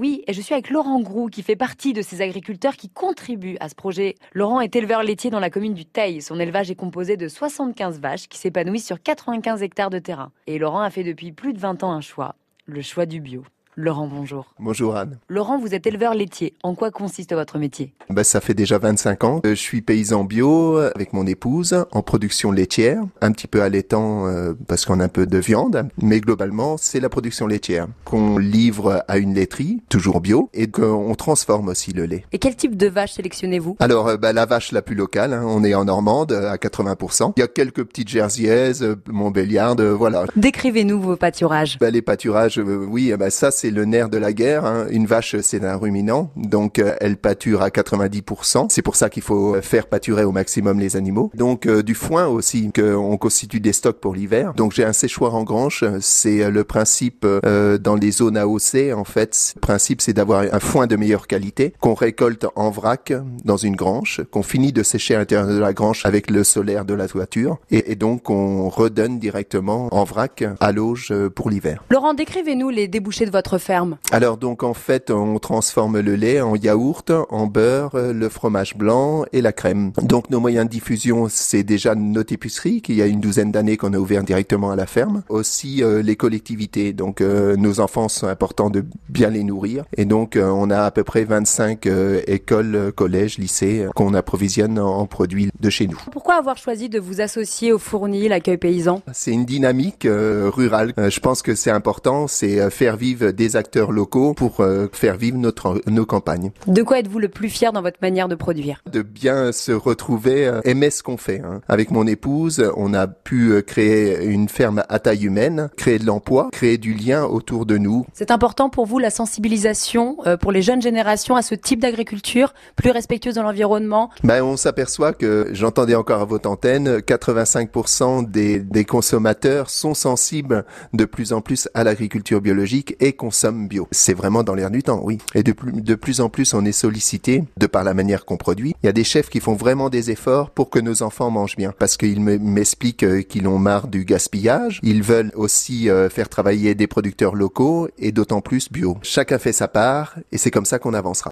Oui, et je suis avec Laurent Groux qui fait partie de ces agriculteurs qui contribuent à ce projet. Laurent est éleveur laitier dans la commune du Teil. Son élevage est composé de 75 vaches qui s'épanouissent sur 95 hectares de terrain. Et Laurent a fait depuis plus de 20 ans un choix, le choix du bio. Laurent, bonjour. Bonjour Anne. Laurent, vous êtes éleveur laitier. En quoi consiste votre métier? Ben, Ça fait déjà 25 ans. Je suis paysan bio avec mon épouse en production laitière, un petit peu allaitant euh, parce qu'on a un peu de viande, mais globalement c'est la production laitière qu'on livre à une laiterie, toujours bio, et qu'on transforme aussi le lait. Et quel type de vache sélectionnez-vous? Alors ben, la vache la plus locale, hein, on est en Normande à 80%. Il y a quelques petites jerseyaises, montbéliardes, voilà. Décrivez-nous vos pâturages. Ben, les pâturages, euh, oui, ben, ça c'est le nerf de la guerre. Hein. Une vache, c'est un ruminant, donc euh, elle pâture à 90%. C'est pour ça qu'il faut faire pâturer au maximum les animaux. Donc euh, du foin aussi, qu'on constitue des stocks pour l'hiver. Donc j'ai un séchoir en grange. C'est euh, le principe dans les zones AOC. En fait, le principe c'est d'avoir un foin de meilleure qualité qu'on récolte en vrac dans une grange, qu'on finit de sécher à l'intérieur de la grange avec le solaire de la toiture, et, et donc on redonne directement en vrac à l'auge pour l'hiver. Laurent, décrivez-nous les débouchés de votre ferme Alors donc en fait, on transforme le lait en yaourt, en beurre, le fromage blanc et la crème. Donc nos moyens de diffusion, c'est déjà notre épicerie qui y a une douzaine d'années qu'on a ouvert directement à la ferme. Aussi euh, les collectivités. Donc euh, nos enfants sont importants de bien les nourrir et donc euh, on a à peu près 25 écoles, collèges, lycées qu'on approvisionne en, produits de chez nous. Pourquoi avoir choisi de vous associer au fourni, l'accueil paysan? C'est une dynamique rurale. je pense que c'est important, c'est faire vivre des acteurs locaux pour euh, faire vivre notre, nos campagnes. De quoi êtes-vous le plus fier dans votre manière de produire? De bien se retrouver, euh, aimer ce qu'on fait. Hein. Avec mon épouse, on a pu euh, créer une ferme à taille humaine, créer de l'emploi, créer du lien autour de nous. C'est important pour vous la sensibilisation pour les jeunes générations à ce type d'agriculture plus respectueuse de l'environnement? Ben, On s'aperçoit que, j'entendais encore à votre antenne, 85% des, des consommateurs sont sensibles de plus en plus à l'agriculture biologique et C'est vraiment dans l'air du temps, oui. Et de plus, de plus en plus, on est sollicité de par la manière qu'on produit. Il y a des chefs qui font vraiment des efforts pour que nos enfants mangent bien, parce qu'ils m'expliquent euh, qu'ils ont marre du gaspillage. Ils veulent aussi euh, faire travailler des producteurs locaux et d'autant plus bio. Chacun fait sa part et c'est comme ça qu'on avancera.